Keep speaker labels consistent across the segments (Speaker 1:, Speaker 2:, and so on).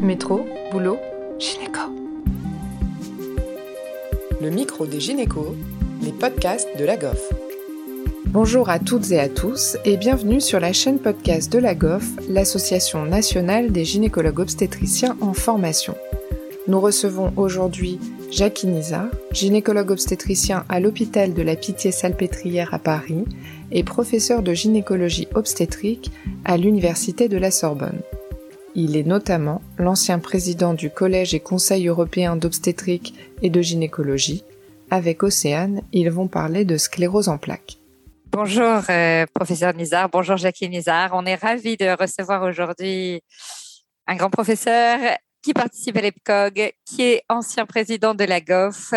Speaker 1: Métro, boulot, gynéco. Le micro des gynécos, les podcasts de la GOF. Bonjour à toutes et à tous et bienvenue sur la chaîne podcast de la GOF, l'Association nationale des gynécologues obstétriciens en formation. Nous recevons aujourd'hui Jackie Nizar, gynécologue obstétricien à l'hôpital de la Pitié-Salpêtrière à Paris et professeur de gynécologie obstétrique à l'Université de la Sorbonne. Il est notamment l'ancien président du Collège et Conseil européen d'obstétrique et de gynécologie. Avec Océane, ils vont parler de sclérose en plaques.
Speaker 2: Bonjour, euh, professeur Nizar. Bonjour, Jackie Nizar. On est ravis de recevoir aujourd'hui un grand professeur qui participe à l'EPCOG, qui est ancien président de la GOF,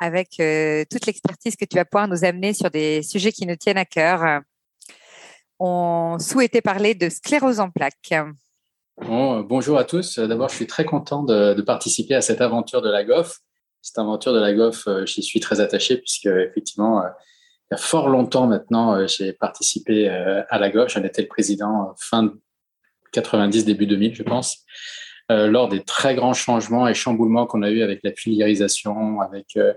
Speaker 2: avec euh, toute l'expertise que tu vas pouvoir nous amener sur des sujets qui nous tiennent à cœur. On souhaitait parler de sclérose en plaques.
Speaker 3: Bonjour à tous. D'abord, je suis très content de, participer à cette aventure de la GOF. Cette aventure de la GOF, euh, j'y suis très attaché puisque effectivement, euh, il y a fort longtemps maintenant, j'ai participé à la GOF. J'en étais le président fin 90, début 2000, je pense. Euh, lors des très grands changements et chamboulements qu'on a eu avec la filiérisation, avec euh,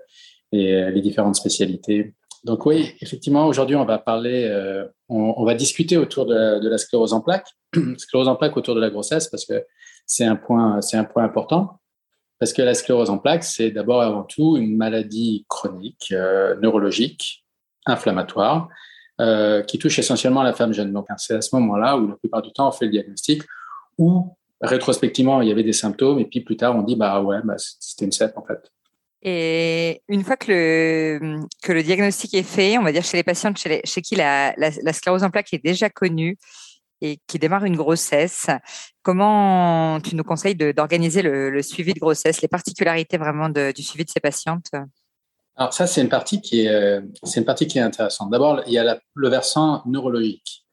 Speaker 3: les, différentes spécialités. Donc oui, effectivement, aujourd'hui, on va parler, euh, on, va discuter autour de la, sclérose en plaques, sclérose en plaques autour de la grossesse, parce que c'est un point, un point important. Parce que la sclérose en plaques, c'est d'abord avant tout une maladie chronique, neurologique, inflammatoire, qui touche essentiellement la femme jeune. Donc, c'est à ce moment-là où la plupart du temps, on fait le diagnostic, ou rétrospectivement, il y avait des symptômes, et puis plus tard, on dit, bah ouais, bah, c'était une CEP en fait.
Speaker 2: Et une fois que le, que le diagnostic est fait, on va dire chez les patientes chez, qui la, sclérose en plaques est déjà connue et qui démarre une grossesse, comment tu nous conseilles d'organiser le, suivi de grossesse, les particularités vraiment du suivi de ces patientes?
Speaker 3: Alors ça, c'est une partie qui est, euh, une partie qui est intéressante. D'abord, il y a le versant neurologique.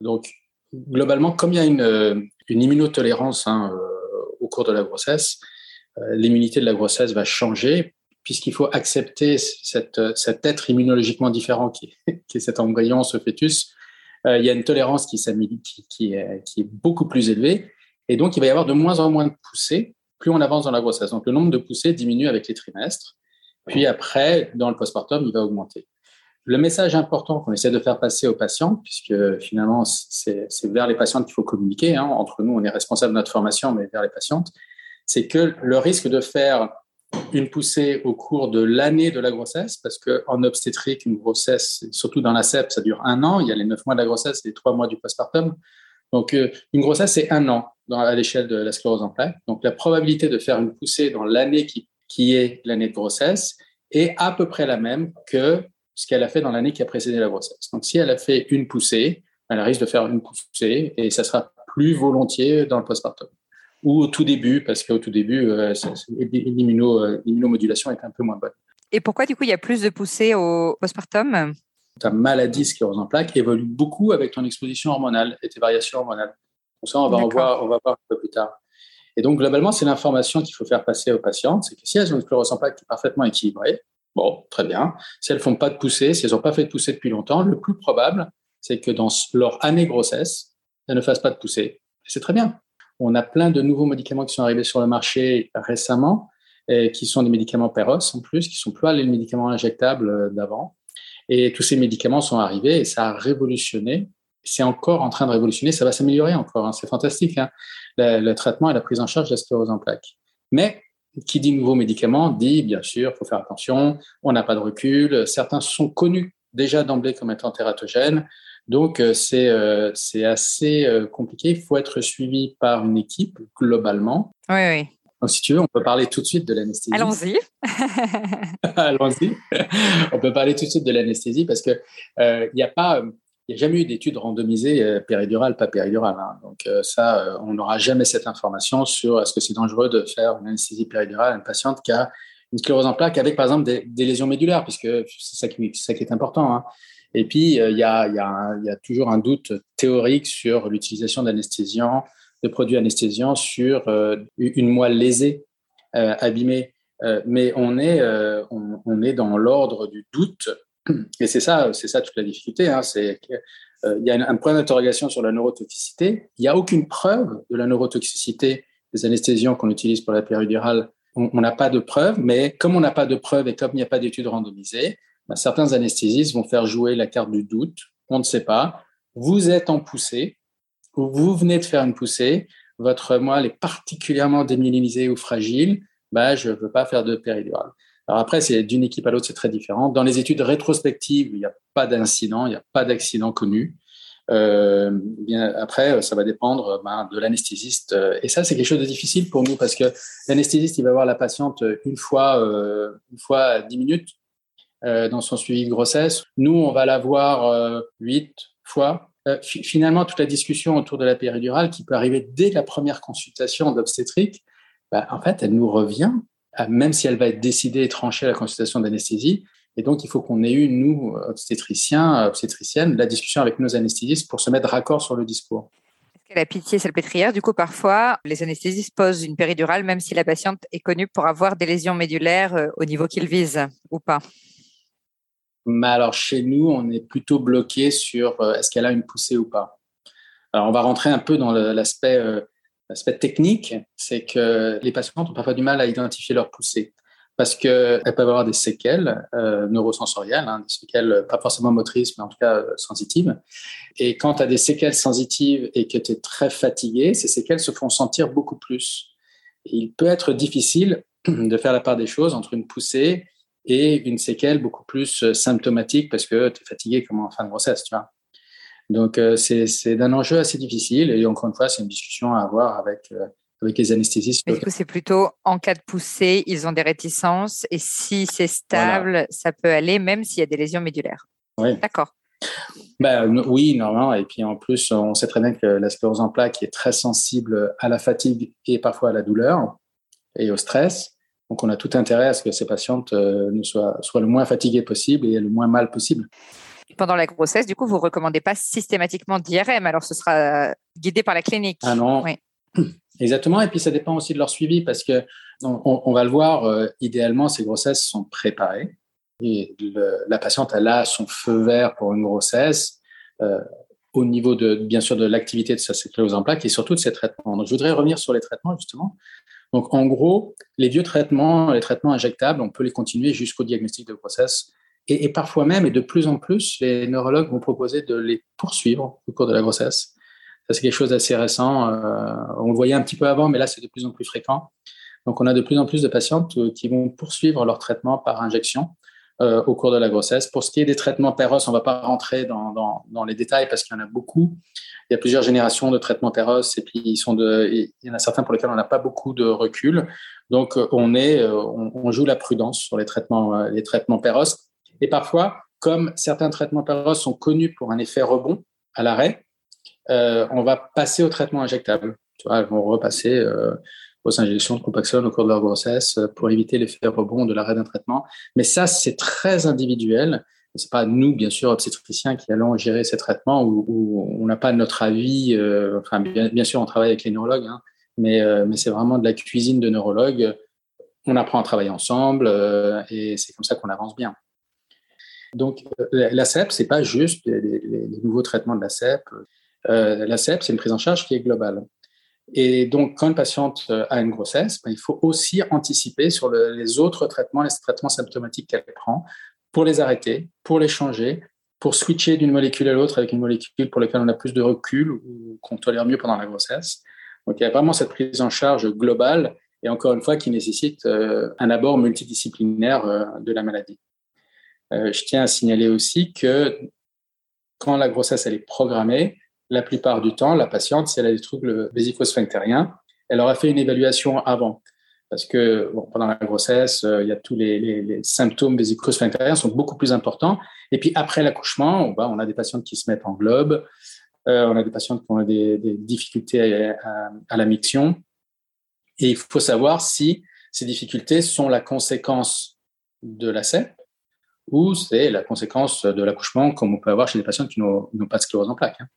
Speaker 3: Donc, globalement, comme il y a une, euh, une immunotolérance hein, euh, au cours de la grossesse, l'immunité de la grossesse va changer puisqu'il faut accepter cette, cet être immunologiquement différent qui est, cet embryon, ce fœtus. il y a une tolérance qui est beaucoup plus élevée et donc il va y avoir de moins en moins de poussées plus on avance dans la grossesse. Donc le nombre de poussées diminue avec les trimestres. Puis après, dans le postpartum, il va augmenter. Le message important qu'on essaie de faire passer aux patients, puisque finalement, c'est vers les patientes qu'il faut communiquer, hein, entre nous, on est responsable de notre formation, mais vers les patientes, c'est que le risque de faire une poussée au cours de l'année de la grossesse, parce qu'en obstétrique, une grossesse, surtout dans la CEP, ça dure un an. Il y a les neuf mois de la grossesse et les trois mois du postpartum. Donc, euh, une grossesse, c'est un an à l'échelle de la sclérose en plaques. Donc, la probabilité de faire une poussée dans l'année qui, qui est l'année de grossesse est à peu près la même que ce qu'elle a fait dans l'année qui a précédé la grossesse. Donc, si elle a fait une poussée, elle risque de faire une poussée et ça sera plus volontiers dans le postpartum. Ou au tout début, parce qu'au tout début, euh, euh, l'immunomodulation est un peu moins bonne.
Speaker 2: Et pourquoi, du coup, il y a plus de poussées au postpartum?
Speaker 3: Ta maladie sclérose en plaques évolue beaucoup avec ton exposition hormonale et tes variations hormonales. Donc ça, on va, en voir, on va voir un peu plus tard. Et donc, globalement, c'est l'information qu'il faut faire passer aux patientes, c'est que si elles ont une sclérose en plaques parfaitement équilibrée, Bon, très bien. Si elles font pas de poussée, si elles n'ont pas fait de poussée depuis longtemps, le plus probable, c'est que dans leur année grossesse, elles ne fassent pas de poussée. C'est très bien. On a plein de nouveaux médicaments qui sont arrivés sur le marché récemment, qui sont des médicaments Peros en plus, qui sont plus les médicaments injectables euh, d'avant. Et tous ces médicaments sont arrivés et ça a révolutionné. C'est encore en train de révolutionner. Ça va s'améliorer encore. Hein. C'est fantastique. Hein. Le, le, traitement et la prise en charge de la sclérose en plaques. Mais qui dit nouveaux médicaments dit, bien sûr, il faut faire attention, on n'a pas de recul. Certains sont connus déjà d'emblée comme étant tératogènes. Donc, euh, c'est euh, assez euh, compliqué. Il faut être suivi par une équipe globalement.
Speaker 2: Oui, oui.
Speaker 3: Donc, si tu veux, on peut parler tout de suite de l'anesthésie.
Speaker 2: Allons-y.
Speaker 3: Allons-y. on peut parler tout de suite de l'anesthésie parce que il n'y a pas il n'y a jamais eu d'études randomisées euh, péridurale, pas péridurale. Hein. Donc euh, ça, euh, on n'aura jamais cette information sur est-ce que c'est dangereux de faire une anesthésie péridurale à une patiente qui a une sclérose en plaques avec, par exemple, des, lésions médulaires, puisque c'est ça qui, ça qui est important. Hein. Et puis, il y, a, toujours un doute théorique sur l'utilisation d'anesthésiants, de produits anesthésiants sur une moelle lésée, abîmée. mais on est, dans l'ordre du doute et c'est ça, ça toute la difficulté. Hein, euh, y a un point d'interrogation sur la neurotoxicité. Il n'y a aucune preuve de la neurotoxicité des anesthésiants qu'on utilise pour la péridurale, on n'a pas de preuves, mais comme on n'a pas de preuves et comme il n'y a pas d'études randomisées, ben, certains anesthésistes vont faire jouer la carte du doute. On ne sait pas. Vous êtes en poussée, ou vous venez de faire une poussée, votre moelle est particulièrement déminimisée ou fragile, ben, je ne veux pas faire de péridurale. Alors après, c'est d'une équipe à l'autre, c'est très différent. Dans les études rétrospectives, il n'y a pas d'incident, il n'y a pas d'accident connu. Euh, bien après, ça va dépendre ben, de l'anesthésiste. Et ça, c'est quelque chose de difficile pour nous parce que l'anesthésiste, il va voir la patiente une fois, euh, une fois à 10 minutes euh, dans son suivi de grossesse. Nous, on va la voir huit fois. finalement, toute la discussion autour de la péridurale qui peut arriver dès la première consultation d'obstétrique, ben, en fait, elle nous revient, même si elle va être décidée et tranchée à la consultation d'anesthésie, et donc, il faut qu'on ait eu, nous, obstétriciens, obstétriciennes, la discussion avec nos anesthésistes pour se mettre raccord sur le discours.
Speaker 2: Est-ce que la pitié salpêtrière, du coup, parfois, les anesthésistes posent une péridurale, même si la patiente est connue pour avoir des lésions médulaires euh, au niveau qu'ils visent, ou pas?
Speaker 3: Mais alors, chez nous, on est plutôt bloqué sur euh, est-ce qu'elle a une poussée ou pas. Alors, on va rentrer un peu dans l'aspect euh, l'aspect technique, c'est que les patients ont parfois du mal à identifier leur poussée parce qu'elles peuvent avoir des séquelles euh, neurosensorielles, hein, des séquelles pas forcément motrices, mais en tout cas sensitives. Et quand tu as des séquelles sensitives et que tu es très fatigué, ces séquelles se font sentir beaucoup plus. il peut être difficile de faire la part des choses entre une poussée et une séquelle beaucoup plus euh, symptomatique parce que tu es fatigué comme en fin de grossesse, tu vois. Donc, c'est d'un enjeu assez difficile. Et encore une fois, c'est une discussion à avoir avec, avec les anesthésistes.
Speaker 2: du coup, c'est plutôt en cas de poussée, ils ont des réticences et si c'est stable, ça peut aller même s'il y a des lésions médulaires.
Speaker 3: Oui.
Speaker 2: D'accord.
Speaker 3: Ben, oui, normalement. Et puis en plus, on sait très bien que la sclérose en plaques est très sensible à la fatigue et parfois à la douleur et au stress. Donc, on a tout intérêt à ce que ces patientes euh, ne soient, soient le moins fatiguées possible et le moins mal possible.
Speaker 2: Pendant la grossesse, du coup, vous ne recommandez pas systématiquement d'IRM, alors ce sera guidé par la clinique.
Speaker 3: Ah non. Oui. Exactement. Et puis, ça dépend aussi de leur suivi parce que on, va le voir, euh, idéalement, ces grossesses sont préparées. Et la patiente, elle a son feu vert pour une grossesse euh, au niveau de, bien sûr, de l'activité de sa sclérose en plaques et surtout de ses traitements. Donc, je voudrais revenir sur les traitements, justement. Donc, en gros, les vieux traitements, les traitements injectables, on peut les continuer jusqu'au diagnostic de grossesse. Et, parfois même, et de plus en plus, les neurologues vont proposer de les poursuivre au cours de la grossesse c'est quelque chose d'assez récent. Euh, on le voyait un petit peu avant, mais là, c'est de plus en plus fréquent. Donc, on a de plus en plus de patientes euh, qui vont poursuivre leur traitement par injection euh, au cours de la grossesse. Pour ce qui est des traitements PEROS, on ne va pas rentrer dans, les détails parce qu'il y en a beaucoup. Il y a plusieurs générations de traitements PEROS et puis il y en a certains pour lesquels on n'a pas beaucoup de recul. Donc, on, est, on, joue la prudence sur les traitements, les traitements. Et parfois, comme certains traitements PEROS sont connus pour un effet rebond à l'arrêt, euh, on va passer au traitement injectable. Tu elles vont repasser euh, aux injections de Copaxone au cours de leur grossesse euh, pour éviter l'effet rebond de l'arrêt d'un traitement. Mais ça, c'est très individuel. Ce n'est pas nous, bien sûr, obstétriciens, qui allons gérer ces traitements où, on n'a pas notre avis. enfin, bien, sûr, on travaille avec les neurologues, hein, mais, c'est vraiment de la cuisine de neurologues. On apprend à travailler ensemble et c'est comme ça qu'on avance bien. Donc, la CEP, ce n'est pas juste les, nouveaux traitements de la CEP. Euh, la CEP, c'est une prise en charge qui est globale. Et donc, quand une patiente euh, a une grossesse, ben, il faut aussi anticiper sur les autres traitements, les traitements symptomatiques qu'elle prend, pour les arrêter, pour les changer, pour switcher d'une molécule à l'autre avec une molécule pour laquelle on a plus de recul ou qu'on tolère mieux pendant la grossesse. Donc, il y a vraiment cette prise en charge globale et encore une fois qui nécessite euh, un abord multidisciplinaire de la maladie. je tiens à signaler aussi que quand la grossesse elle est programmée, la plupart du temps, la patiente, si elle a des troubles vésico-sphinctériens, elle aura fait une évaluation avant. Parce que pendant la grossesse, euh, il y a tous les, symptômes vésico-sphinctériens sont beaucoup plus importants. Et puis après l'accouchement, on, a des patientes qui se mettent en globe, euh, on a des patientes qui ont des, difficultés à, la miction. Et il faut savoir si ces difficultés sont la conséquence de la ou c'est la conséquence de l'accouchement, comme on peut avoir chez des patients qui n'ont pas de sclérose en plaques. Hein.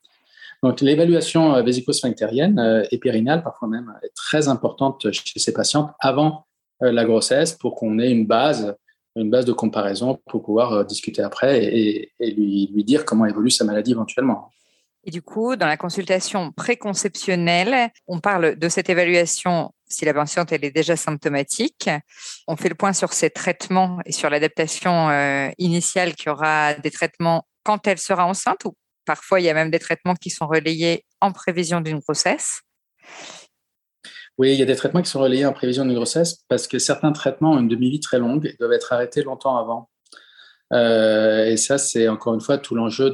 Speaker 3: Donc, l'évaluation euh, vésico-sphinctérienne euh, et périnale, parfois même, est très importante chez ces patientes avant euh, la grossesse pour qu'on ait une base, une base de comparaison pour pouvoir discuter après et, lui, dire comment évolue sa maladie éventuellement.
Speaker 2: Et du coup, dans la consultation préconceptionnelle, on parle de cette évaluation si la patiente elle est déjà symptomatique. On fait le point sur ses traitements et sur l'adaptation euh, initiale qui aura des traitements quand elle sera enceinte ou parfois il y a même des traitements qui sont relayés en prévision d'une grossesse.
Speaker 3: Oui, il y a des traitements qui sont relayés en prévision d'une grossesse parce que certains traitements ont une demi-vie très longue et doivent être arrêtés longtemps avant. Euh, et ça, c'est encore une fois tout l'enjeu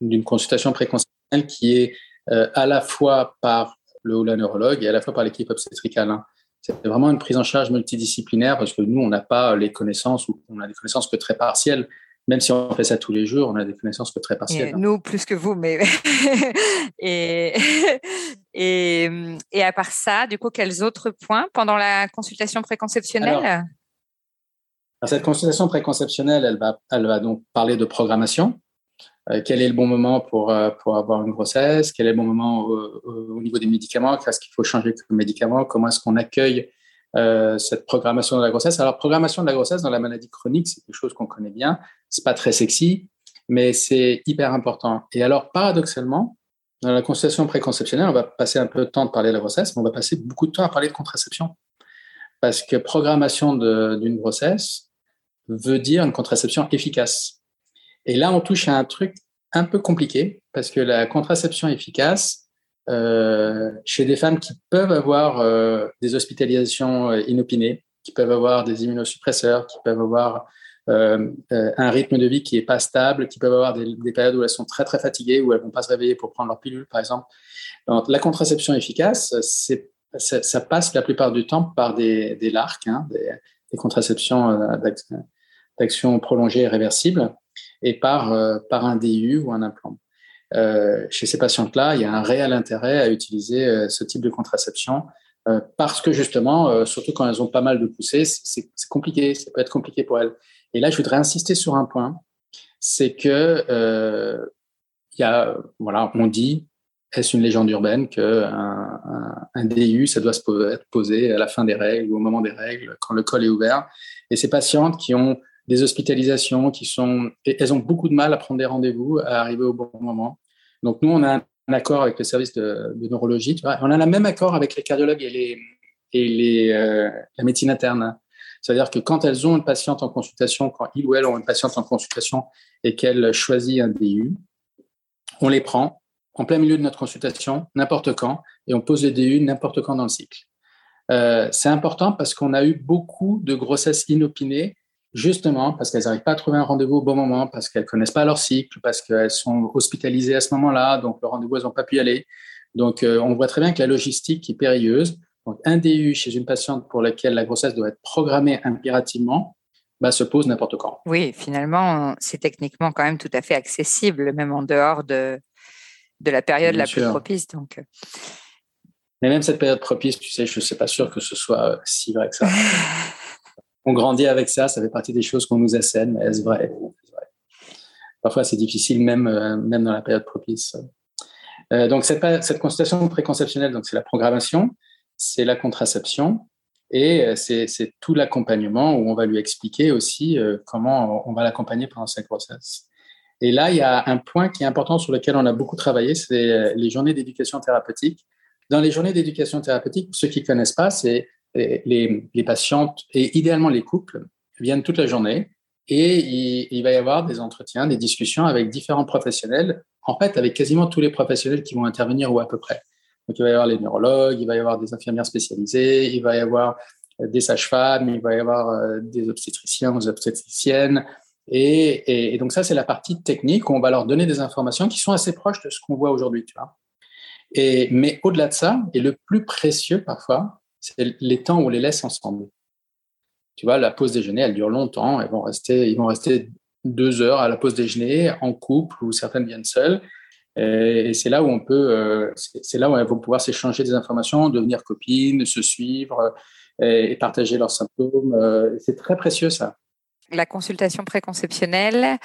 Speaker 3: d'une consultation préconceptionnelle qui est euh, à la fois par le ou la neurologue et à la fois par l'équipe obstétricale. Hein. C'est vraiment une prise en charge multidisciplinaire parce que nous, on n'a pas les connaissances ou on a des connaissances que très partielles même si on fait ça tous les jours, on a des connaissances que très partielles.
Speaker 2: Hein. nous, plus que vous, mais. et, et, et, à part ça, du coup, quels autres points pendant la consultation préconceptionnelle?
Speaker 3: Cette consultation préconceptionnelle, elle va, elle va donc parler de programmation. Euh, quel est le bon moment pour, euh, pour avoir une grossesse? Quel est le bon moment au, au niveau des médicaments? Qu'est-ce qu'il faut changer comme médicaments Comment est-ce qu'on accueille euh, cette programmation de la grossesse. Alors, programmation de la grossesse dans la maladie chronique, c'est quelque chose qu'on connaît bien. C'est pas très sexy, mais c'est hyper important. Et alors, paradoxalement, dans la consultation préconceptionnelle, on va passer un peu de temps de parler de la grossesse, mais on va passer beaucoup de temps à parler de contraception. Parce que programmation d'une grossesse veut dire une contraception efficace. Et là, on touche à un truc un peu compliqué, parce que la contraception efficace, chez des femmes qui peuvent avoir euh, des hospitalisations euh, inopinées, qui peuvent avoir des immunosuppresseurs, qui peuvent avoir un rythme de vie qui n'est pas stable, qui peuvent avoir des, périodes où elles sont très très fatiguées, où elles vont pas se réveiller pour prendre leur pilule, par exemple. Donc, la contraception efficace, ça, ça, passe la plupart du temps par des, des LARC, hein, des, des, contraceptions d'action prolongée et réversible, et par, par un DU ou un implant. Euh, chez ces patientes-là, il y a un réel intérêt à utiliser euh, ce type de contraception euh, parce que justement, surtout quand elles ont pas mal de poussées, c'est compliqué, ça peut être compliqué pour elles. Et là, je voudrais insister sur un point, c'est que il y a, voilà, on dit, est-ce une légende urbaine que un, un, DU, ça doit se être posé à la fin des règles ou au moment des règles, quand le col est ouvert? Et ces patientes qui ont des hospitalisations, qui sont, elles ont beaucoup de mal à prendre des rendez-vous, à arriver au bon moment. Donc, nous, on a un accord avec le service de, neurologie. On a le même accord avec les cardiologues et, les, et les, euh, la médecine interne. C'est-à-dire que quand elles ont une patiente en consultation, quand ils ou elles ont une patiente en consultation et qu'elles choisissent un DU, on les prend en plein milieu de notre consultation, n'importe quand, et on pose les DU n'importe quand dans le cycle. Euh, c'est important parce qu'on a eu beaucoup de grossesses inopinées justement parce qu'elles n'arrivent pas à trouver un rendez-vous au bon moment, parce qu'elles connaissent pas leur cycle, parce qu'elles sont hospitalisées à ce moment-là, donc le rendez-vous, elles n'ont pas pu y aller. Donc, euh, on voit très bien que la logistique est périlleuse. Donc, un DU chez une patiente pour laquelle la grossesse doit être programmée impérativement, bah, se pose n'importe quand.
Speaker 2: Oui, finalement, c'est techniquement quand même tout à fait accessible, même en dehors de, de la période la plus propice. Donc.
Speaker 3: Mais même cette période propice, tu sais, je ne suis pas sûr que ce soit euh, si vrai que ça. on grandit avec ça, ça fait partie des choses qu'on nous assène, mais est-ce vrai, Parfois, c'est difficile, même, euh, même dans la période propice. Euh, donc, cette, cette consultation préconceptionnelle, c'est la programmation, c'est la contraception, et euh, c'est tout l'accompagnement où on va lui expliquer aussi comment on va l'accompagner pendant sa grossesse. Et là, il y a un point qui est important sur lequel on a beaucoup travaillé, c'est les journées d'éducation thérapeutique. Dans les journées d'éducation thérapeutique, pour ceux qui ne connaissent pas, c'est les, les, patientes et idéalement les couples viennent toute la journée et il, va y avoir des entretiens, des discussions avec différents professionnels, en fait avec quasiment tous les professionnels qui vont intervenir ou à peu près. Donc il va y avoir les neurologues, il va y avoir des infirmières spécialisées, il va y avoir des sages-femmes, il va y avoir euh, des obstétriciens, des obstétriciennes. Et, et, donc ça, c'est la partie technique où on va leur donner des informations qui sont assez proches de ce qu'on voit aujourd'hui. Et, mais au-delà de ça, et le plus précieux parfois, c'est les temps où on les laisse ensemble. Tu vois, la pause déjeuner, elle dure longtemps. Ils vont rester, ils vont rester deux heures à la pause déjeuner en couple ou certaines viennent seules. Et c'est là où on peut, euh, c'est là où elles vont pouvoir s'échanger des informations, devenir copines, se suivre et partager leurs symptômes. Euh, c'est très précieux ça.
Speaker 2: La consultation préconceptionnelle,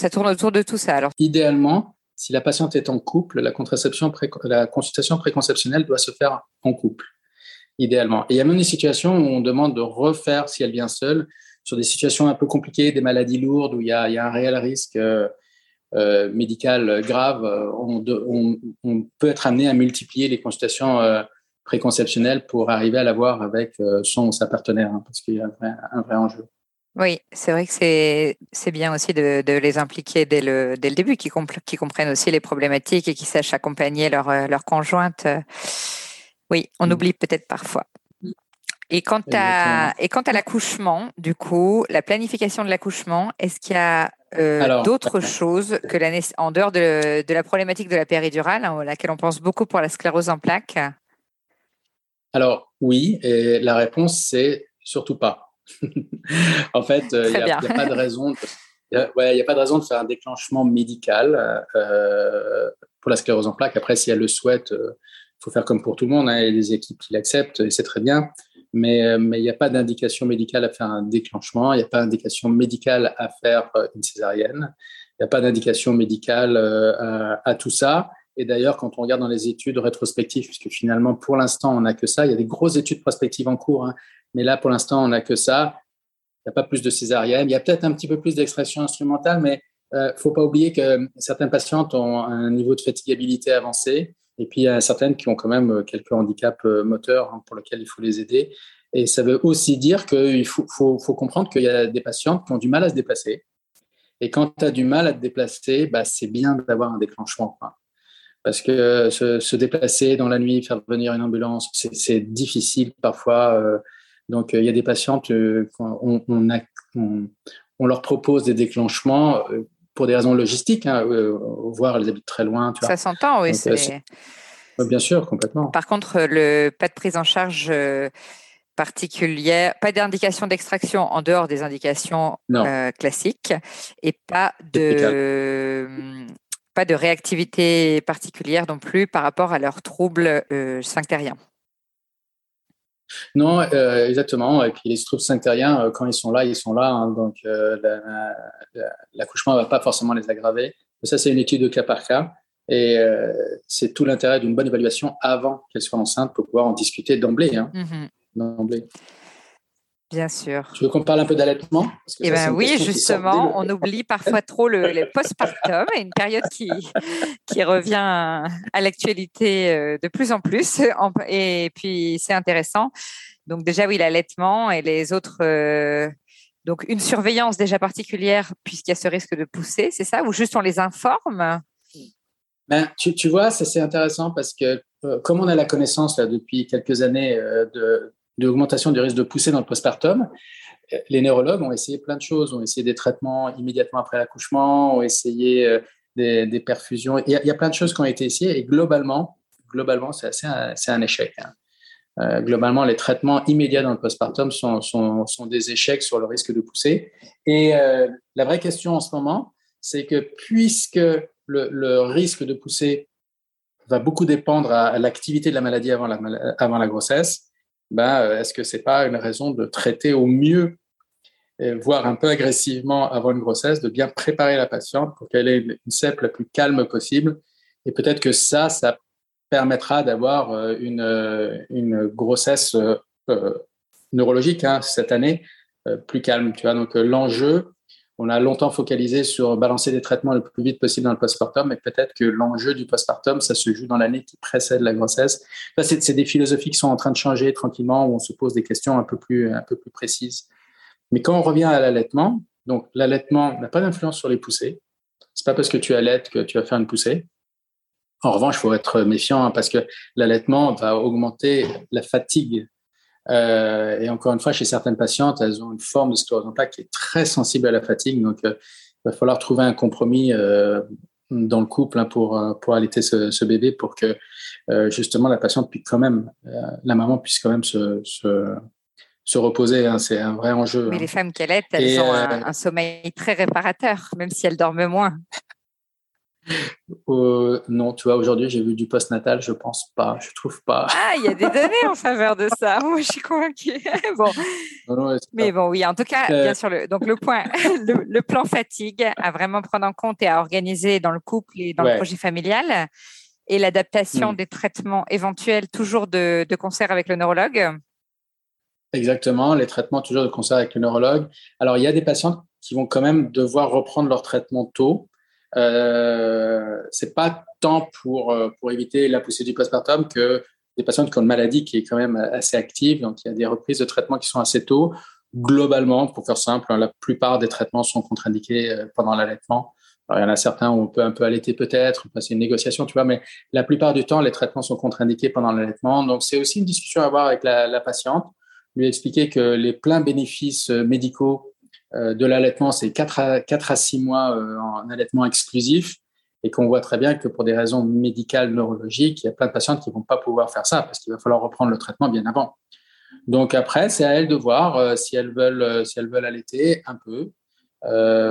Speaker 2: ça tourne autour de tout ça. Alors,
Speaker 3: idéalement, si la patiente est en couple, la contraception, la consultation préconceptionnelle doit se faire en couple idéalement. Et il y a même des situations où on demande de refaire, si elle vient seule, sur des situations un peu compliquées, des maladies lourdes, où il y a, un réel risque euh, médicales graves, on, on, peut être amené à multiplier les consultations préconceptionnelles pour arriver à l'avoir avec son ou sa partenaire, hein, parce qu'il y a un vrai, enjeu.
Speaker 2: Oui, c'est vrai que c'est bien aussi de, les impliquer dès le, dès le début, qui, qui comprennent aussi les problématiques et qui sachent accompagner leur, leur conjointe. Oui, on mmh. oublie peut-être parfois. Et quant à, et quant à l'accouchement, du coup, la planification de l'accouchement, est-ce qu'il y a euh, d'autres choses que la, en dehors de, de, la problématique de la péridurale, hein, à laquelle on pense beaucoup pour la sclérose en plaques?
Speaker 3: Alors oui, et la réponse c'est surtout pas. en fait, il n'y a, pas de raison. De, il a pas de raison de faire un déclenchement médical euh, pour la sclérose en plaques. Après, si elle le souhaite, euh, faut faire comme pour tout le monde. Hein, il y a des équipes qui l'acceptent et c'est très bien mais euh, il n'y a pas d'indication médicale à faire un déclenchement, il n'y a pas d'indication médicale à faire euh, une césarienne, il n'y a pas d'indication médicale euh, à, tout ça. Et d'ailleurs, quand on regarde dans les études rétrospectives, puisque finalement, pour l'instant, on n'a que ça, il y a des grosses études prospectives en cours, hein, mais là, pour l'instant, on n'a que ça. Il n'y a pas plus de césarienne. Il y a peut-être un petit peu plus d'extraction instrumentale, mais il ne faut pas oublier que certaines patientes ont un niveau de fatigabilité avancé. Et puis, il y a certaines qui ont quand même euh, quelques handicaps euh, moteurs hein, pour lesquels il faut les aider. Et ça veut aussi dire qu'il faut, comprendre qu'il y a des patientes qui ont du mal à se déplacer. Et quand tu as du mal à te déplacer, bah, c'est bien d'avoir un déclenchement. Parce que se, déplacer dans la nuit, faire venir une ambulance, c'est difficile parfois. Euh. donc, il y a des patientes, on, leur propose des déclenchements pour des raisons logistiques, hein, euh, voire elles habitent très loin.
Speaker 2: Ça s'entend, oui.
Speaker 3: Euh, bien sûr, complètement.
Speaker 2: Par contre, le pas de prise en charge euh, particulière, pas d'indication d'extraction en dehors des indications classiques et pas de pas de réactivité particulière non plus par rapport à leurs troubles sphinctériens.
Speaker 3: Non, euh, exactement. Et puis les troubles sphinctériens, euh, quand ils sont là, ils sont là. Hein. donc euh, l'accouchement ne va pas forcément les aggraver. ça, c'est une étude de cas par cas. Et c'est tout l'intérêt d'une bonne évaluation avant qu'elle soit enceinte pour pouvoir en discuter d'emblée. Hein. Mm-hmm. D'emblée.
Speaker 2: Bien sûr.
Speaker 3: Tu veux qu'on parle un peu d'allaitement?
Speaker 2: Eh ben oui, justement, on oublie parfois trop le, le postpartum, une période qui, qui revient à l'actualité euh, de plus en plus. Et puis, c'est intéressant. Donc déjà, oui, l'allaitement et les autres... Euh, donc, une surveillance déjà particulière puisqu'il y a ce risque de pousser, c'est ça? Ou juste on les informe?
Speaker 3: Ben, tu, tu vois, c'est intéressant parce que euh, comme on a la connaissance là, depuis quelques années de, d'augmentation du risque de pousser dans le postpartum, les neurologues ont essayé plein de choses, ont essayé des traitements immédiatement après l'accouchement, ont essayé euh, des, perfusions. Il y, a, plein de choses qui ont été essayées et globalement, globalement, c'est c'est un échec. Hein. Euh, globalement, les traitements immédiats dans le postpartum sont, sont, des échecs sur le risque de pousser. Et euh, la vraie question en ce moment, c'est que puisque le, risque de pousser va beaucoup dépendre à, l'activité de la maladie avant la, avant la grossesse, ben, euh, est-ce que c'est pas une raison de traiter au mieux, voire un peu agressivement avant une grossesse, de bien préparer la patiente pour qu'elle ait une, CEP la plus calme possible? Et peut-être que ça, ça permettra d'avoir euh, une, euh, une grossesse neurologique hein, cette année plus calme. Tu vois, donc l'enjeu, on a longtemps focalisé sur balancer des traitements le plus vite possible dans le postpartum, mais peut-être que l'enjeu du postpartum, ça se joue dans l'année qui précède la grossesse. c'est des philosophies qui sont en train de changer tranquillement, où on se pose des questions un peu plus, un peu plus précises. Mais quand on revient à l'allaitement, donc l'allaitement n'a pas d'influence sur les poussées. C'est pas parce que tu allaites que tu vas faire une poussée. En revanche, il faut être méfiant hein, parce que l'allaitement va augmenter la fatigue euh, et encore une fois, chez certaines patientes, elles ont une forme de sclérose en plaques qui est très sensible à la fatigue. Donc, euh, il va falloir trouver un compromis euh, dans le couple hein, pour, pour allaiter ce, ce, bébé pour que justement la patiente puisse quand même, la maman puisse quand même se, se, se reposer. Hein. C'est un vrai enjeu.
Speaker 2: Mais hein. les femmes qui allaitent, elles ont un, un, sommeil très réparateur, même si elles dorment moins.
Speaker 3: Euh, non, tu vois, aujourd'hui, j'ai vu du post-natal, je pense pas, je trouve pas.
Speaker 2: Ah, il y a des données en faveur de ça. Moi, je suis convaincue. bon. Mais bon, oui, en tout cas, euh, bien sûr, le, donc le point, le, plan fatigue à vraiment prendre en compte et à organiser dans le couple et dans le projet familial et l'adaptation hmm. des traitements éventuels toujours de, de concert avec le neurologue.
Speaker 3: Exactement, les traitements toujours de concert avec le neurologue. Alors, il y a des patients qui vont quand même devoir reprendre leur traitement tôt euh, c'est pas tant pour, euh, pour éviter la poussée du postpartum que des patientes qui ont une maladie qui est quand même assez active, donc il y a des reprises de traitement qui sont assez tôt. Globalement, pour faire simple, hein, la plupart des traitements sont contre-indiqués euh, pendant l'allaitement. il y en a certains où on peut un peu allaiter peut-être, c'est une négociation, tu vois, mais la plupart du temps, les traitements sont contre-indiqués pendant l'allaitement. Donc, c'est aussi une discussion à avoir avec la, la, patiente, lui expliquer que les pleins bénéfices médicaux euh, de l'allaitement, c'est 4 à, 4 à 6 mois euh, en allaitement exclusif et qu'on voit très bien que pour des raisons médicales, neurologiques, il y a plein de patientes qui vont pas pouvoir faire ça parce qu'il va falloir reprendre le traitement bien avant. Donc après, c'est à elles de voir euh, si elles veulent si elles veulent allaiter un peu,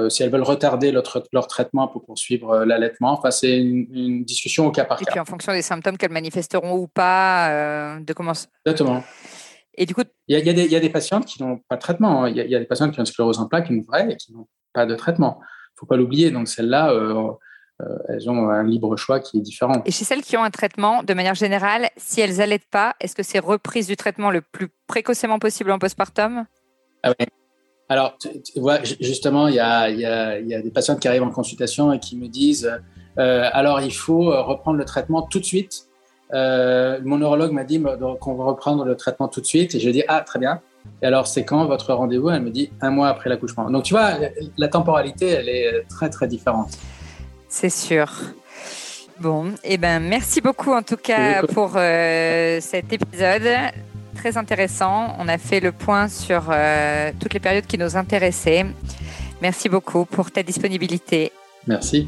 Speaker 3: si elles veulent retarder leur, leur traitement pour poursuivre l'allaitement. Enfin, c'est une, discussion au cas par cas.
Speaker 2: Et puis en fonction des symptômes qu'elles manifesteront ou pas, de comment.
Speaker 3: Exactement.
Speaker 2: Et du coup,
Speaker 3: il y, y, a des patientes qui n'ont pas de traitement. Hein. Il y, a des patientes qui ont une sclérose en plaques, une vraie, et qui n'ont pas de traitement. Il ne faut pas l'oublier. Donc celles-là, euh, euh, elles ont un libre choix qui est différent.
Speaker 2: Et chez celles qui ont un traitement, de manière générale, si elles n'allaitent pas, est-ce que c'est reprise du traitement le plus précocement possible en postpartum?
Speaker 3: Ah ouais. Alors, tu, vois, justement, il y a, y, a, y a, des patientes qui arrivent en consultation et qui me disent euh, alors, il faut reprendre le traitement tout de suite euh, mon neurologue m'a dit qu'on va reprendre le traitement tout de suite. Et je lui ai dit, ah, très bien. Et alors, c'est quand votre rendez-vous? Elle me dit un mois après l'accouchement. Donc, tu vois, la temporalité, elle est très, très différente.
Speaker 2: C'est sûr. Bon, et eh ben, merci beaucoup en tout cas pour euh, cet épisode. Très intéressant. On a fait le point sur euh, toutes les périodes qui nous intéressaient. Merci beaucoup pour ta disponibilité.
Speaker 3: Merci.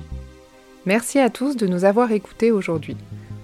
Speaker 1: Merci à tous de nous avoir écoutés aujourd'hui.